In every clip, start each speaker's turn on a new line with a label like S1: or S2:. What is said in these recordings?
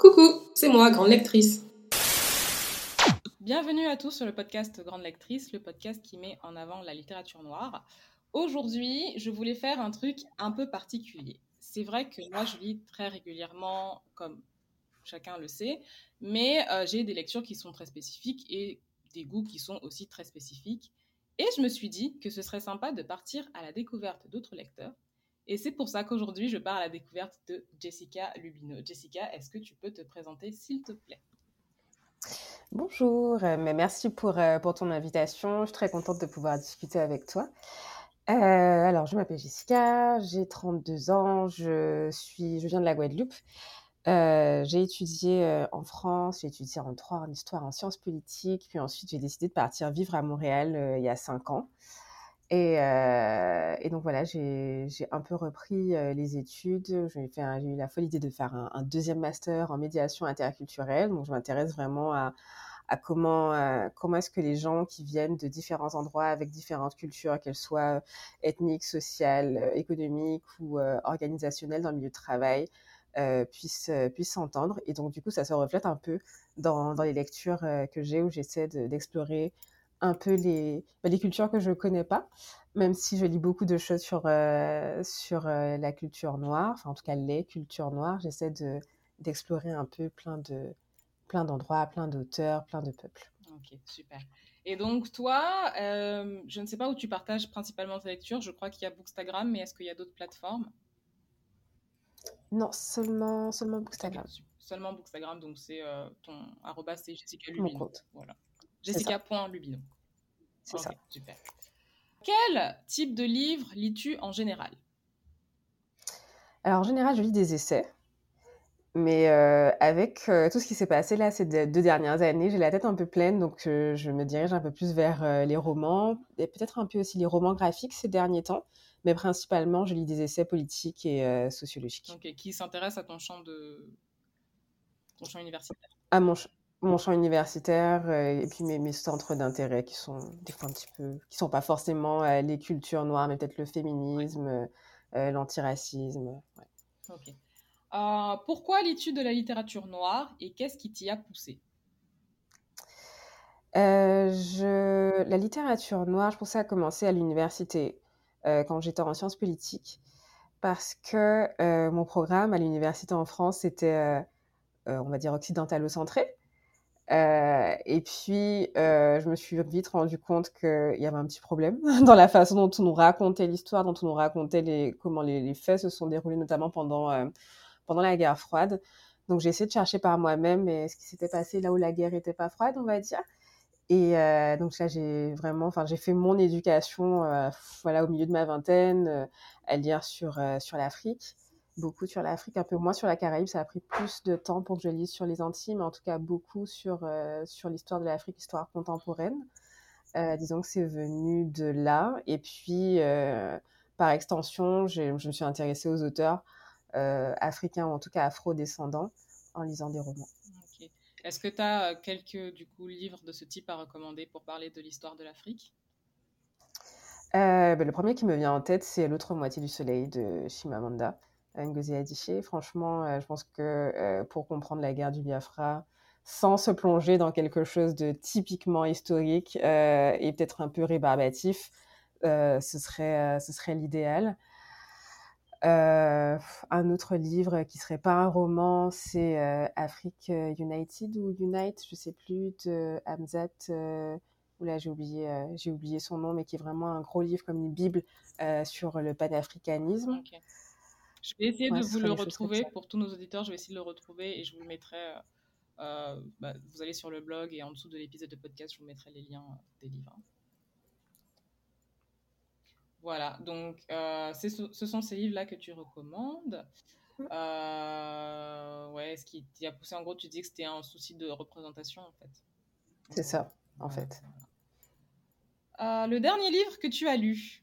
S1: Coucou, c'est moi, grande lectrice.
S2: Bienvenue à tous sur le podcast Grande Lectrice, le podcast qui met en avant la littérature noire. Aujourd'hui, je voulais faire un truc un peu particulier. C'est vrai que moi, je lis très régulièrement, comme chacun le sait, mais euh, j'ai des lectures qui sont très spécifiques et des goûts qui sont aussi très spécifiques. Et je me suis dit que ce serait sympa de partir à la découverte d'autres lecteurs. Et c'est pour ça qu'aujourd'hui, je pars à la découverte de Jessica Lubino. Jessica, est-ce que tu peux te présenter, s'il te plaît?
S3: Bonjour, euh, mais merci pour, euh, pour ton invitation. Je suis très contente de pouvoir discuter avec toi. Euh, alors, je m'appelle Jessica, j'ai 32 ans, je, suis, je viens de la Guadeloupe. j'ai étudié en France, j'ai étudié en droit, en histoire, en sciences politiques, puis ensuite j'ai décidé de partir vivre à Montréal il y a 5 ans. Et, et donc voilà, j'ai un peu repris les études. J'ai eu la folle idée de faire un, deuxième master en médiation interculturelle. Donc je m'intéresse vraiment à, comment, comment est-ce que les gens qui viennent de différents endroits avec différentes cultures, qu'elles soient ethniques, sociales, économiques ou organisationnelles dans le milieu de travail, euh, puissent s'entendre. Et donc, du coup, ça se reflète un peu dans les lectures que j'ai où j'essaie d'explorer un peu les, bah, les cultures que je ne connais pas, même si je lis beaucoup de choses sur, euh, sur euh, la culture noire, enfin en tout cas les cultures noires, j'essaie de, d'explorer un peu plein, de, plein d'endroits, plein d'auteurs, plein de peuples.
S2: Ok, super. Et donc toi, euh, je ne sais pas où tu partages principalement tes lectures, je crois qu'il y a Bookstagram, mais est-ce qu'il y a d'autres plateformes?
S3: Non, seulement, seulement Bookstagram.
S2: seulement Bookstagram, donc c'est ton arroba, c'est Jessica Lubino. Mon compte. Voilà. Jessica.lubino.
S3: C'est ça.
S2: Super. Quel type de livre lis-tu en général?
S3: Alors, en général, je lis des essais. Mais euh, avec euh, tout ce qui s'est passé là ces deux dernières années, j'ai la tête un peu pleine, donc euh, je me dirige un peu plus vers les romans et peut-être un peu aussi les romans graphiques ces derniers temps. Mais principalement, je lis des essais politiques et sociologiques.
S2: Ok, qui s'intéresse à ton champ de ton champ universitaire
S3: À mon, mon champ universitaire euh, et puis mes, mes centres d'intérêt qui sont des fois un petit peu qui sont pas forcément euh, les cultures noires mais peut-être le féminisme euh, l'antiracisme
S2: ouais. pourquoi l'étude de la littérature noire et qu'est-ce qui t'y a poussé?
S3: Je... la littérature noire je pensais à commencer à l'université quand j'étais en sciences politiques parce que mon programme à l'université en France c'était on va dire occidentalo-centré euh, et puis, euh, je me suis vite rendu compte qu'il y avait un petit problème dans la façon dont on nous racontait l'histoire, dont on nous racontait comment les, faits se sont déroulés, notamment pendant, euh, pendant la guerre froide. Donc, j'ai essayé de chercher par moi-même ce qui s'était passé là où la guerre n'était pas froide, on va dire? Et donc là, j'ai vraiment, enfin, j'ai fait mon éducation, voilà, au milieu de ma vingtaine, à lire sur, sur l'Afrique beaucoup sur l'Afrique, un peu moins sur la Caraïbe. Ça a pris plus de temps pour que je lise sur les Antilles, mais en tout cas beaucoup sur, euh, sur l'histoire de l'Afrique, histoire contemporaine. Euh, disons que c'est venu de là. Et puis, euh, par extension, je me suis intéressée aux auteurs africains, ou en tout cas afro-descendants, en lisant des romans.
S2: Est-ce que tu as quelques du coup, livres de ce type à recommander pour parler de l'histoire de l'Afrique?
S3: Ben, Le premier qui me vient en tête, c'est L'autre moitié du soleil de Chimamanda. Ngozi Adichie. Franchement, euh, je pense que euh, pour comprendre la guerre du Biafra, sans se plonger dans quelque chose de typiquement historique euh, et peut-être un peu rébarbatif, ce serait, l'idéal. un autre livre qui serait pas un roman, c'est Afrique United ou Unite, je sais plus, de Hamzat. là, j'ai oublié, j'ai oublié son nom, mais qui est vraiment un gros livre comme une bible sur le panafricanisme.
S2: Je vais essayer de vous le retrouver pour tous nos auditeurs. Je vais essayer de le retrouver et je vous le mettrai. Euh, euh, bah, vous allez sur le blog et en dessous de l'épisode de podcast, je vous mettrai les liens des livres. Voilà, donc euh, ce sont ces livres-là que tu recommandes. Mmh. ouais, ce qui t'y a poussé en gros, tu dis que c'était un souci de représentation en fait.
S3: C'est ça, en fait.
S2: le dernier livre que tu as lu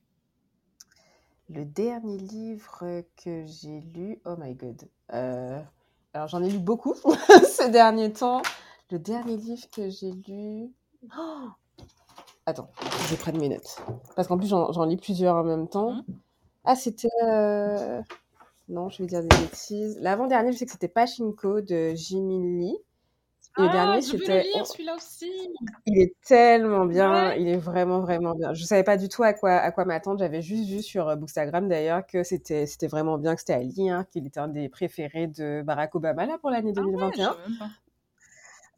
S3: le dernier livre que j'ai lu, oh my god. Euh, alors j'en ai lu beaucoup ces derniers temps. Le dernier livre que j'ai lu. Oh Attends, je vais prendre mes notes. Parce qu'en plus, j'en lis plusieurs en même temps. Mmh. Ah, c'était. Euh, Non, je vais dire des bêtises. L'avant-dernier, je sais que c'était Pachinko de Jimin Lee.
S2: Et le ah, dernier, c'était. celui-là aussi.
S3: Il est tellement bien, il est vraiment, vraiment bien. Je savais pas du tout à quoi, à quoi m'attendre. J'avais juste vu sur euh, Bookstagram d'ailleurs que c'était, c'était vraiment bien, que c'était à lire, qu'il était un des préférés de Barack Obama là pour l'année 2021. Ah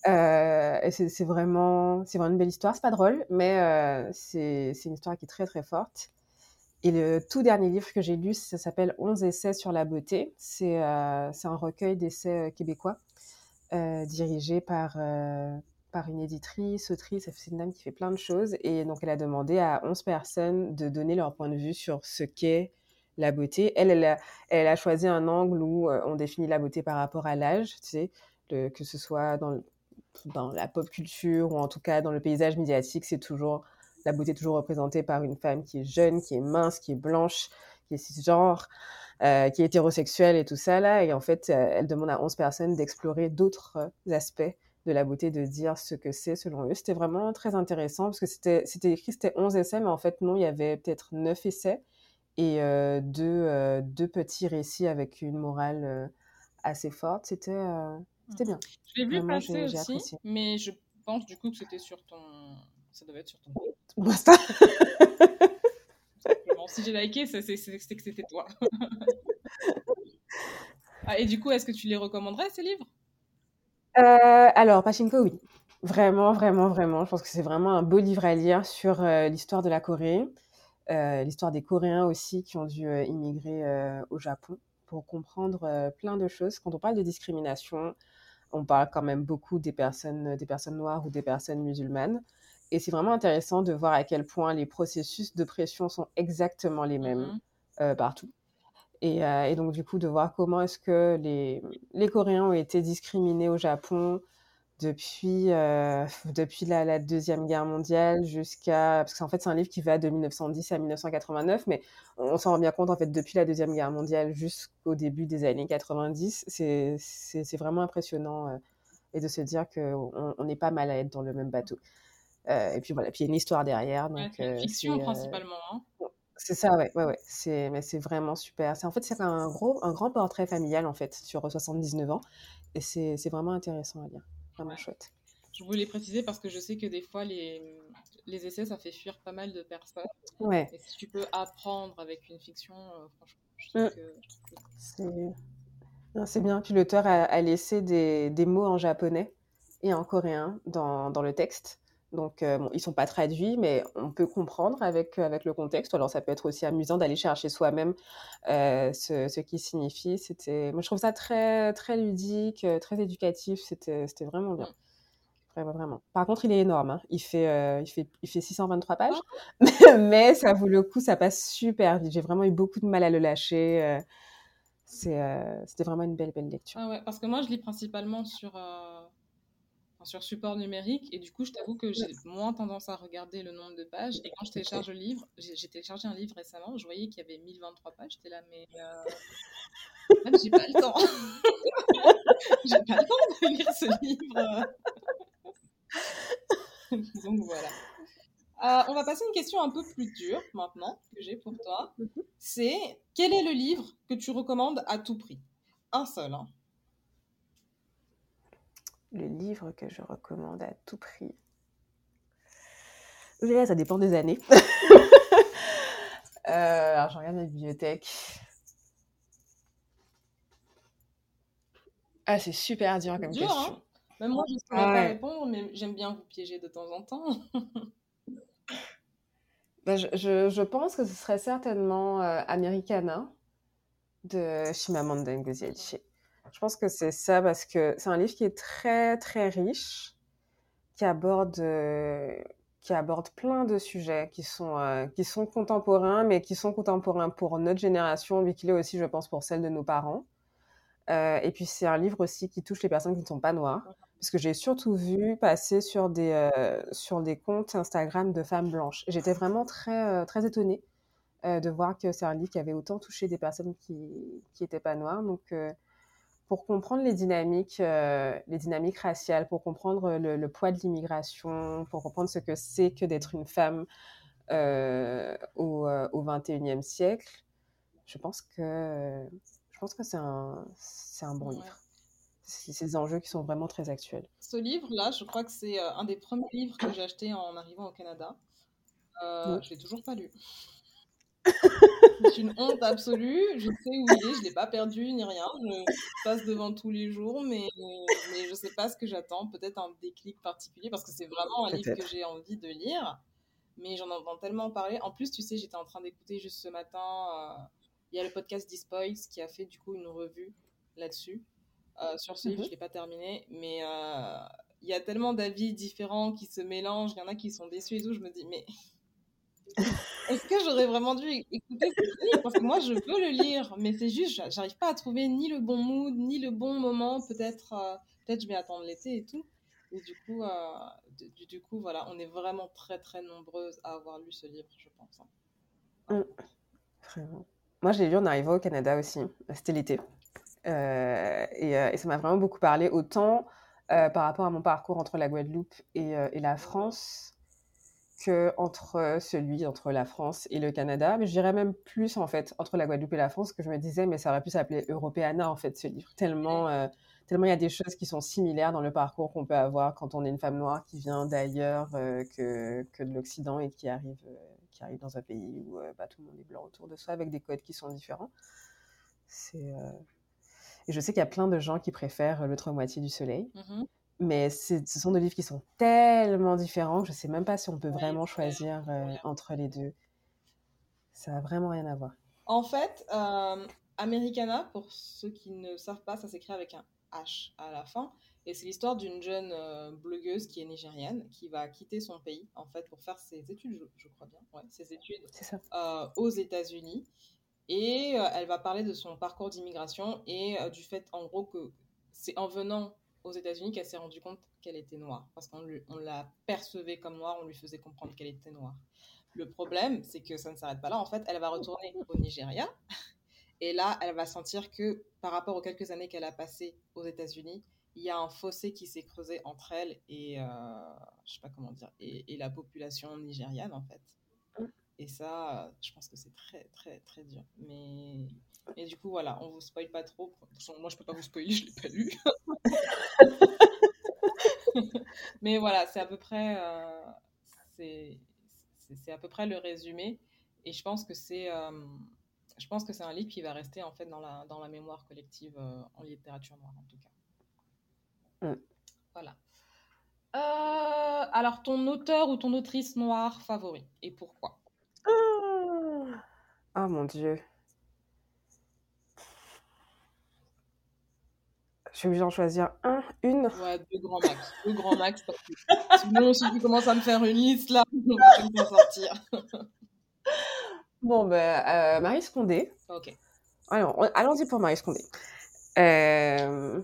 S3: euh, et c'est, vraiment, c'est vraiment une belle histoire. C'est pas drôle, mais euh, c'est, c'est une histoire qui est très, très forte. Et le tout dernier livre que j'ai lu, ça s'appelle 11 essais sur la beauté. C'est, c'est un recueil d'essais québécois euh, dirigée par, euh, par une éditrice, autrice, c'est une dame qui fait plein de choses. Et donc, elle a demandé à 11 personnes de donner leur point de vue sur ce qu'est la beauté. Elle, elle a, elle a, choisi un angle où euh, on définit la beauté par rapport à l'âge, tu sais, que ce soit dans, dans la pop culture ou en tout cas dans le paysage médiatique, c'est toujours la beauté toujours représentée par une femme qui est jeune, qui est mince, qui est blanche, qui est cisgenre. Euh, qui est hétérosexuelle et tout ça là. Et en fait, euh, elle demande à 11 personnes d'explorer d'autres euh, aspects de la beauté, de dire ce que c'est selon eux. C'était vraiment très intéressant parce que c'était, c'était écrit, c'était 11 essais, mais en fait, non, il y avait peut-être 9 essais et deux, deux, petits récits avec une morale assez forte. C'était, c'était bien.
S2: Je l'ai vu passer aussi, mais je pense du coup que c'était sur ton... Ça devait être sur ton... si j'ai liké, c'est que c'était toi. Ah, et du coup, est-ce que tu les recommanderais, ces livres?
S3: Euh, Alors, Pachinko, oui. Vraiment, vraiment, vraiment. Je pense que c'est vraiment un beau livre à lire sur euh, l'histoire de la Corée, euh, l'histoire des Coréens aussi qui ont dû immigrer au Japon pour comprendre plein de choses. Quand on parle de discrimination, on parle quand même beaucoup des personnes, des personnes noires ou des personnes musulmanes. Et c'est vraiment intéressant de voir à quel point les processus de pression sont exactement les mêmes mmh euh, partout. Et, euh, et, donc, du coup, de voir comment est-ce que les, les, Coréens ont été discriminés au Japon depuis, euh, depuis la, la, Deuxième Guerre mondiale jusqu'à... Parce qu'en fait, c'est un livre qui va de 1910 à 1989, mais on s'en rend bien compte, en fait, depuis la Deuxième Guerre mondiale jusqu'au début des années 90, c'est vraiment impressionnant et de se dire qu'on n'est pas mal à être dans le même bateau. Euh, et puis voilà, puis il y a une histoire derrière. Donc,
S2: ouais, euh, fiction euh, principalement. Hein.
S3: C'est ça, ouais, ouais, ouais. C'est, mais c'est vraiment super. C'est en fait c'est un gros, un grand portrait familial en fait sur 79 ans, et c'est, c'est vraiment intéressant à lire, vraiment chouette.
S2: Je voulais préciser parce que je sais que des fois les, les essais ça fait fuir pas mal de personnes.
S3: Ouais.
S2: Et si tu peux apprendre avec une fiction, franchement, je trouve mmh. que,
S3: c'est... c'est bien. Puis l'auteur a, a laissé des, des, mots en japonais et en coréen dans, dans le texte. Donc, euh, bon, ils sont pas traduits, mais on peut comprendre avec, euh, avec le contexte. Alors, ça peut être aussi amusant d'aller chercher soi-même euh, ce, ce qui signifie. C'était, moi, je trouve ça très, très ludique, très éducatif. C'était, c'était vraiment bien. Vraiment, vraiment. Par contre, il est énorme. Hein. Il, fait, euh, il, fait, il fait 623 pages. mais ça vaut le coup, ça passe super vite. J'ai vraiment eu beaucoup de mal à le lâcher. C'est, c'était vraiment une belle, belle lecture.
S2: Ah ouais, parce que moi, je lis principalement sur sur support numérique. Et du coup, je t'avoue que j'ai moins tendance à regarder le nombre de pages. Et quand je télécharge le livre, j'ai téléchargé un livre récemment, je voyais qu'il y avait 1023 pages. J'étais là, mais euh... j'ai pas le temps. j'ai pas le temps de lire ce livre. Donc voilà. Euh, on va passer à une question un peu plus dure maintenant que j'ai pour toi. Mhm. C'est quel est le livre que tu recommandes à tout prix? Un seul, hein
S3: le livre que je recommande à tout prix. Là, ça dépend des années. euh, alors, je regarde ma bibliothèque. Ah, c'est super dur comme question. Hein
S2: Même moi, je ne saurais pas répondre, mais j'aime bien vous piéger de temps en temps.
S3: je, je, je, pense que ce serait certainement euh, Americana de Chimamanda Ngozi Adichie. Je pense que c'est ça parce que c'est un livre qui est très très riche, qui aborde euh, qui aborde plein de sujets qui sont euh, qui sont contemporains, mais qui sont contemporains pour notre génération, mais qu'il est aussi, je pense, pour celle de nos parents. Euh, et puis c'est un livre aussi qui touche les personnes qui ne sont pas noires, parce que j'ai surtout vu passer sur des sur des comptes Instagram de femmes blanches. J'étais vraiment très très étonnée de voir que c'est un livre qui avait autant touché des personnes qui qui étaient pas noires. Donc pour comprendre les dynamiques, euh, les dynamiques raciales, pour comprendre le, le poids de l'immigration, pour comprendre ce que c'est que d'être une femme euh, au, euh, au 21e siècle, je pense que, je pense que c'est un, c'est un bon livre. C'est ces enjeux qui sont vraiment très actuels.
S2: Ce livre-là, je crois que c'est un des premiers livres que j'ai acheté en arrivant au Canada. Euh, Je l'ai toujours pas lu. c'est une honte absolue. Je sais où il est, je l'ai pas perdu ni rien. Je passe devant tous les jours, mais, mais je sais pas ce que j'attends. Peut-être un déclic particulier parce que c'est vraiment un livre que j'ai envie de lire. Mais j'en entends tellement parler. En plus, tu sais, j'étais en train d'écouter juste ce matin. Euh, il y a le podcast Dispoils qui a fait du coup une revue là-dessus. Euh, sur ce livre, mhm. je l'ai pas terminé, mais euh, il y a tellement d'avis différents qui se mélangent. Il y en a qui sont déçus et tout. Je me dis, mais est-ce que j'aurais vraiment dû écouter ce livre Parce que moi, je veux le lire, mais c'est juste, j'arrive pas à trouver ni le bon mood, ni le bon moment. Peut-être, euh, peut-être je vais attendre l'été et tout. Et du coup, euh, du, coup, voilà, on est vraiment très très nombreuses à avoir lu ce livre, je pense.
S3: Hein. Mmh. Moi, je l'ai lu en arrivant au Canada aussi. C'était l'été. Euh, et, et, ça m'a vraiment beaucoup parlé, autant par rapport à mon parcours entre la Guadeloupe et la France entre celui entre la France et le Canada, mais je dirais même plus en fait entre la Guadeloupe et la France que je me disais mais ça aurait pu s'appeler Europeana en fait ce livre tellement euh, tellement il y a des choses qui sont similaires dans le parcours qu'on peut avoir quand on est une femme noire qui vient d'ailleurs euh, que, que, de l'Occident et qui arrive euh, qui arrive dans un pays où bah, tout le monde est blanc autour de soi avec des codes qui sont différents. C'est et je sais qu'il y a plein de gens qui préfèrent l'autre moitié du soleil. Mmh mais ce sont des livres qui sont tellement différents que je ne sais même pas si on peut vraiment choisir euh, entre les deux. Ça n'a vraiment rien à voir.
S2: En fait, euh, Americana, pour ceux qui ne savent pas, ça s'écrit avec un H à la fin. Et c'est l'histoire d'une jeune euh, blogueuse qui est nigérienne, qui va quitter son pays, en fait, pour faire ses études, je, crois bien, ouais, ses études aux États-Unis. Et elle va parler de son parcours d'immigration et du fait, en gros, que c'est en venant aux États-Unis qu'elle s'est rendue compte qu'elle était noire. Parce qu'on on la percevait comme noire, on lui faisait comprendre qu'elle était noire. Le problème, c'est que ça ne s'arrête pas là. En fait, elle va retourner au Nigeria. Et là, elle va sentir que par rapport aux quelques années qu'elle a passées aux États-Unis, il y a un fossé qui s'est creusé entre elle et, euh, je sais pas comment dire, et, la population nigériane, en fait. Et ça, je pense que c'est très, très, très dur. Mais et du coup, voilà, on vous spoil pas trop. Moi, je peux pas vous spoiler, je l'ai pas lu. Mais voilà, c'est à peu près, euh, c'est, à peu près le résumé. Et je pense que c'est, euh, je pense que c'est un livre qui va rester en fait dans la, dans la mémoire collective euh, en littérature noire en tout cas. Mm. Voilà. alors, ton auteur ou ton autrice noire favori et pourquoi?
S3: Oh mon dieu. Je obligée d'en choisir un, une
S2: Ouais, deux grands max. Deux grands max. Sinon, si tu commences à me faire une liste, là, on va pas sortir.
S3: bon, ben, euh, Marie Scondé.
S2: Ok.
S3: Alors, allons-y pour Marie Scondé. Euh,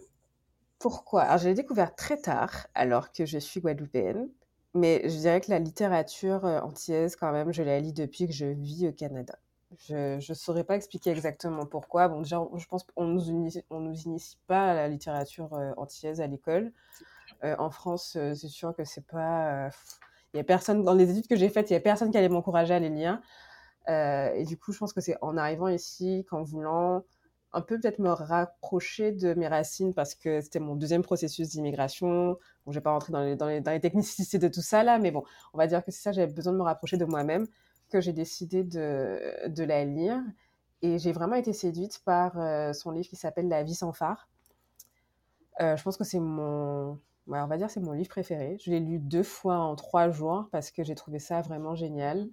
S3: pourquoi? Alors, je l'ai découvert très tard, alors que je suis guadeloupéenne. Mais je dirais que la littérature euh, antillaise, quand même, je la lis depuis que je vis au Canada. Je ne saurais pas expliquer exactement pourquoi. Bon, déjà, je pense qu'on nous initie, on nous initie pas à la littérature euh, antillaise à l'école. Euh, en France, euh, c'est sûr que c'est pas. Il y a personne dans les études que j'ai faites, il y a personne qui allait m'encourager à les lire. et du coup, je pense que c'est en arrivant ici qu'en voulant un peu peut-être me rapprocher de mes racines parce que c'était mon deuxième processus d'immigration. Bon, je vais pas rentrer dans les, dans les, dans les technicités de tout ça là, mais bon, on va dire que c'est ça, j'avais besoin de me rapprocher de moi-même que j'ai décidé de, de, la lire. Et j'ai vraiment été séduite par euh, son livre qui s'appelle La vie sans phare. Euh, je pense que c'est mon, on va dire c'est mon livre préféré. Je l'ai lu deux fois en trois jours parce que j'ai trouvé ça vraiment génial.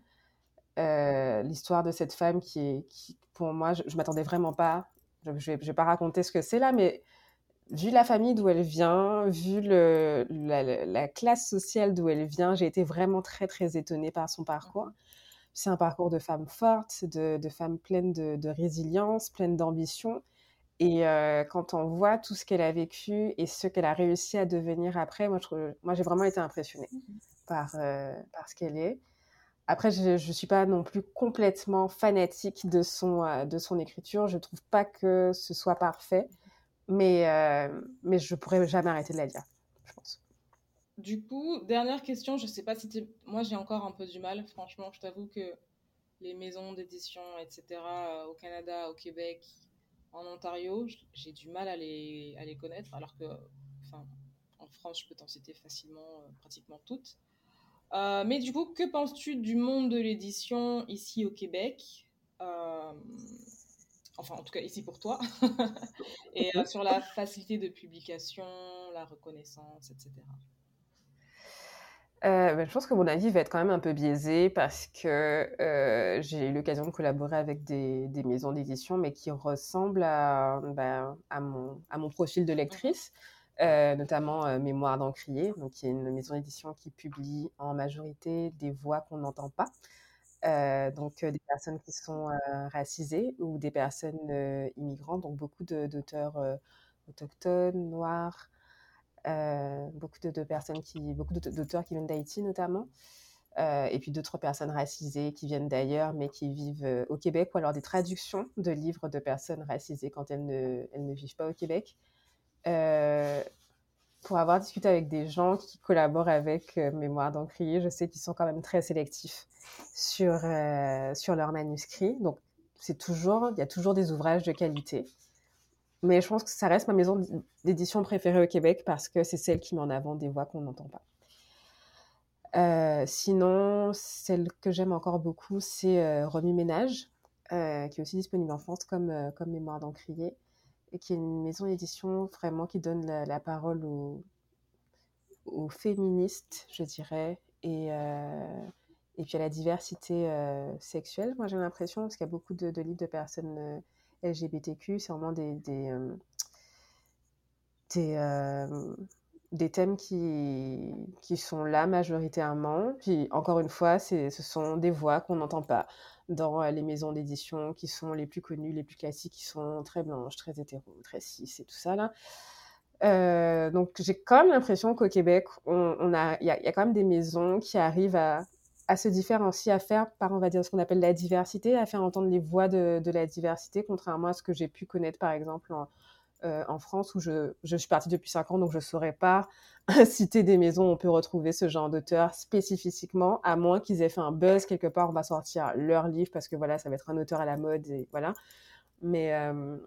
S3: Euh, l'histoire de cette femme qui est, qui, pour moi, je, ne m'attendais vraiment pas. Je, ne vais, pas raconter ce que c'est là, mais vu la famille d'où elle vient, vu le, la, la, classe sociale d'où elle vient, j'ai été vraiment très très étonnée par son parcours c'est un parcours de femme forte, de, de femme pleine de, résilience, pleine d'ambition. Et euh, quand on voit tout ce qu'elle a vécu et ce qu'elle a réussi à devenir après, moi, moi j'ai vraiment été impressionnée par, euh, par ce qu'elle est. Après, je ne suis pas non plus complètement fanatique de son, euh, de son écriture. Je ne trouve pas que ce soit parfait, mais, mais je ne pourrais jamais arrêter de la lire.
S2: Du coup, dernière question, je sais pas si tu... Moi, j'ai encore un peu du mal, franchement. Je t'avoue que les maisons d'édition, etc., euh, au Canada, au Québec, en Ontario, j'ai du mal à les, à les connaître, alors que en France, je peux t'en citer facilement pratiquement toutes. mais du coup, que penses-tu du monde de l'édition ici au Québec Enfin, en tout cas, ici pour toi. Et sur la facilité de publication, la reconnaissance, etc.
S3: Euh, ben, je pense que mon avis va être quand même un peu biaisé parce que euh, j'ai eu l'occasion de collaborer avec des, des maisons d'édition, mais qui ressemblent à, ben, à, mon, à, mon, profil de lectrice, euh, notamment Mémoire d'Encrier, donc qui est une maison d'édition qui publie en majorité des voix qu'on n'entend pas. donc des personnes qui sont racisées ou des personnes immigrantes, donc beaucoup d'auteurs autochtones, noirs, beaucoup de, personnes qui, beaucoup d'auteurs qui viennent d'Haïti notamment, euh, et puis d'autres personnes racisées qui viennent d'ailleurs, mais qui vivent euh, au Québec, ou alors des traductions de livres de personnes racisées quand elles ne, elles ne vivent pas au Québec. pour avoir discuté avec des gens qui collaborent avec Mémoire d'Encrier, je sais qu'ils sont quand même très sélectifs sur, sur leurs manuscrits. Donc, c'est toujours, il y a toujours des ouvrages de qualité. Mais je pense que ça reste ma maison d'édition préférée au Québec parce que c'est celle qui met en avant des voix qu'on n'entend pas. Euh, sinon, celle que j'aime encore beaucoup, c'est euh, Remis Ménage, euh, qui est aussi disponible en France comme, comme Mémoire d'Encrier, et qui est une maison d'édition vraiment qui donne la, parole aux, aux, féministes, je dirais, et, et puis à la diversité sexuelle, moi j'ai l'impression, parce qu'il y a beaucoup de livres de personnes LGBTQ, c'est vraiment des, des, euh, euh, des, thèmes qui, qui sont là majoritairement. Puis encore une fois, ce sont des voix qu'on n'entend pas dans euh, les maisons d'édition qui sont les plus connues, les plus classiques, qui sont très blanches, très hétéro, très cis et tout ça là. donc j'ai quand même l'impression qu'au Québec, on, a, il y, y, a quand même des maisons qui arrivent à, à se différencier, à faire par, on va dire, ce qu'on appelle la diversité, à faire entendre les voix de, la diversité, contrairement à ce que j'ai pu connaître, par exemple, en, euh, France, où je, suis partie depuis cinq ans, donc je ne saurais pas citer des maisons où on peut retrouver ce genre d'auteur spécifiquement, à moins qu'ils aient fait un buzz quelque part, on va sortir leur livre, parce que voilà, ça va être un auteur à la mode, et voilà. Mais euh,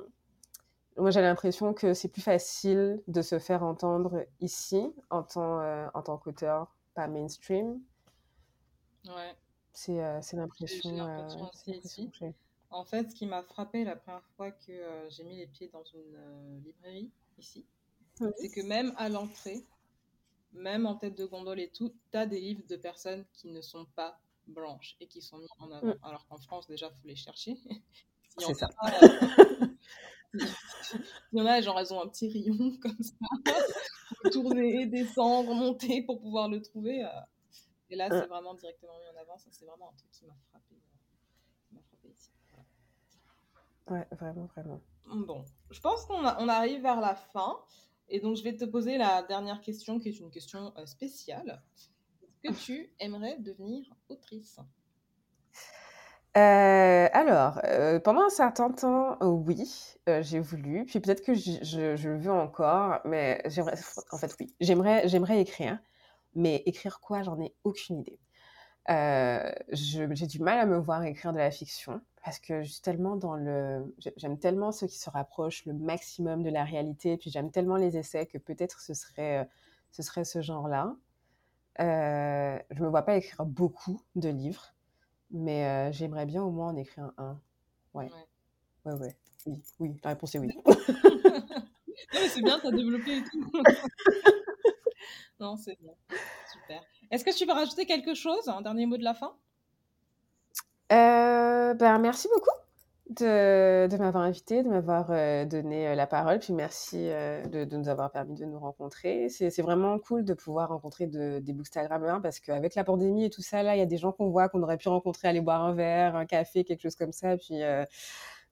S3: moi, j'ai l'impression que c'est plus facile de se faire entendre ici, en tant, euh, en tant qu'auteur, pas mainstream,
S2: Ouais.
S3: C'est euh, l'impression
S2: euh, En fait, ce qui m'a frappé la première fois que euh, j'ai mis les pieds dans une euh, librairie ici, c'est que même à l'entrée, même en tête de gondole et tout, tu as des livres de personnes qui ne sont pas blanches et qui sont mis en avant. Alors qu'en France, déjà, il faut les chercher.
S3: c'est ça.
S2: il y en a, genre, elles ont un petit rayon comme ça, tourner, descendre, monter pour pouvoir le trouver. Et là, c'est vraiment directement mis en avant. Ça, c'est vraiment un truc qui m'a frappé, euh, frappé ici.
S3: Ouais, vraiment, vraiment.
S2: Bon, je pense qu'on on arrive vers la fin. Et donc, je vais te poser la dernière question, qui est une question euh, spéciale. Est-ce que tu aimerais devenir autrice?
S3: Euh, alors, pendant un certain temps, oui, j'ai voulu. Puis peut-être que je, je, je, le veux encore, mais j'aimerais, en fait, oui, j'aimerais, j'aimerais écrire. Mais écrire quoi, j'en ai aucune idée. Euh, j'ai du mal à me voir écrire de la fiction parce que je suis tellement dans le. J'aime tellement ceux qui se rapprochent le maximum de la réalité, puis j'aime tellement les essais que peut-être ce serait, ce serait ce genre-là. Euh, je me vois pas écrire beaucoup de livres, mais euh, j'aimerais bien au moins en écrire un. Ouais. Ouais, ouais. Oui, oui, la réponse est oui.
S2: c'est bien, tu as développé et tout. Non, c'est bon. Super. Est-ce que tu veux rajouter quelque chose, un dernier mot de la fin?
S3: Euh, ben, Merci beaucoup de, de m'avoir invité, de m'avoir euh, donné euh, la parole, puis merci de, de, nous avoir permis de nous rencontrer. C'est vraiment cool de pouvoir rencontrer de, des bookstagrammeurs parce qu'avec la pandémie et tout ça, là, il y a des gens qu'on voit qu'on aurait pu rencontrer, aller boire un verre, un café, quelque chose comme ça, puis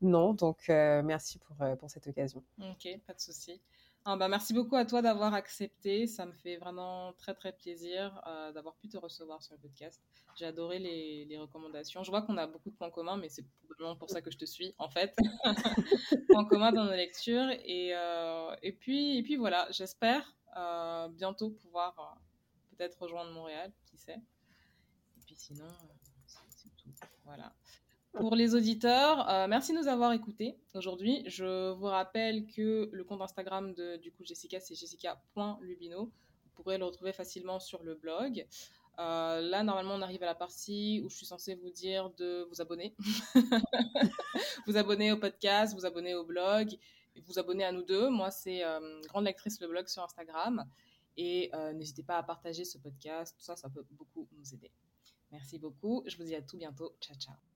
S3: non, donc merci pour, pour cette occasion.
S2: Ok, pas de souci. Ah bah, merci beaucoup à toi d'avoir accepté. Ça me fait vraiment très très plaisir euh, d'avoir pu te recevoir sur le podcast. J'ai adoré les, les, recommandations. Je vois qu'on a beaucoup de points communs, mais c'est probablement pour ça que je te suis en fait. points communs dans nos lectures. Et, euh, et, puis, et puis voilà, j'espère euh, bientôt pouvoir peut-être rejoindre Montréal, qui sait. Et puis sinon, c'est tout. Voilà. Pour les auditeurs, euh, merci de nous avoir écoutés aujourd'hui. Je vous rappelle que le compte Instagram de du coup Jessica, c'est jessica.lubino. Vous pourrez le retrouver facilement sur le blog. Euh, là, normalement, on arrive à la partie où je suis censée vous dire de vous abonner. vous abonner au podcast, vous abonner au blog, vous abonner à nous deux. Moi, c'est euh, Grande Lectrice le blog sur Instagram. Et n'hésitez pas à partager ce podcast. Tout ça, ça peut beaucoup nous aider. Merci beaucoup. Je vous dis à tout bientôt. Ciao, ciao.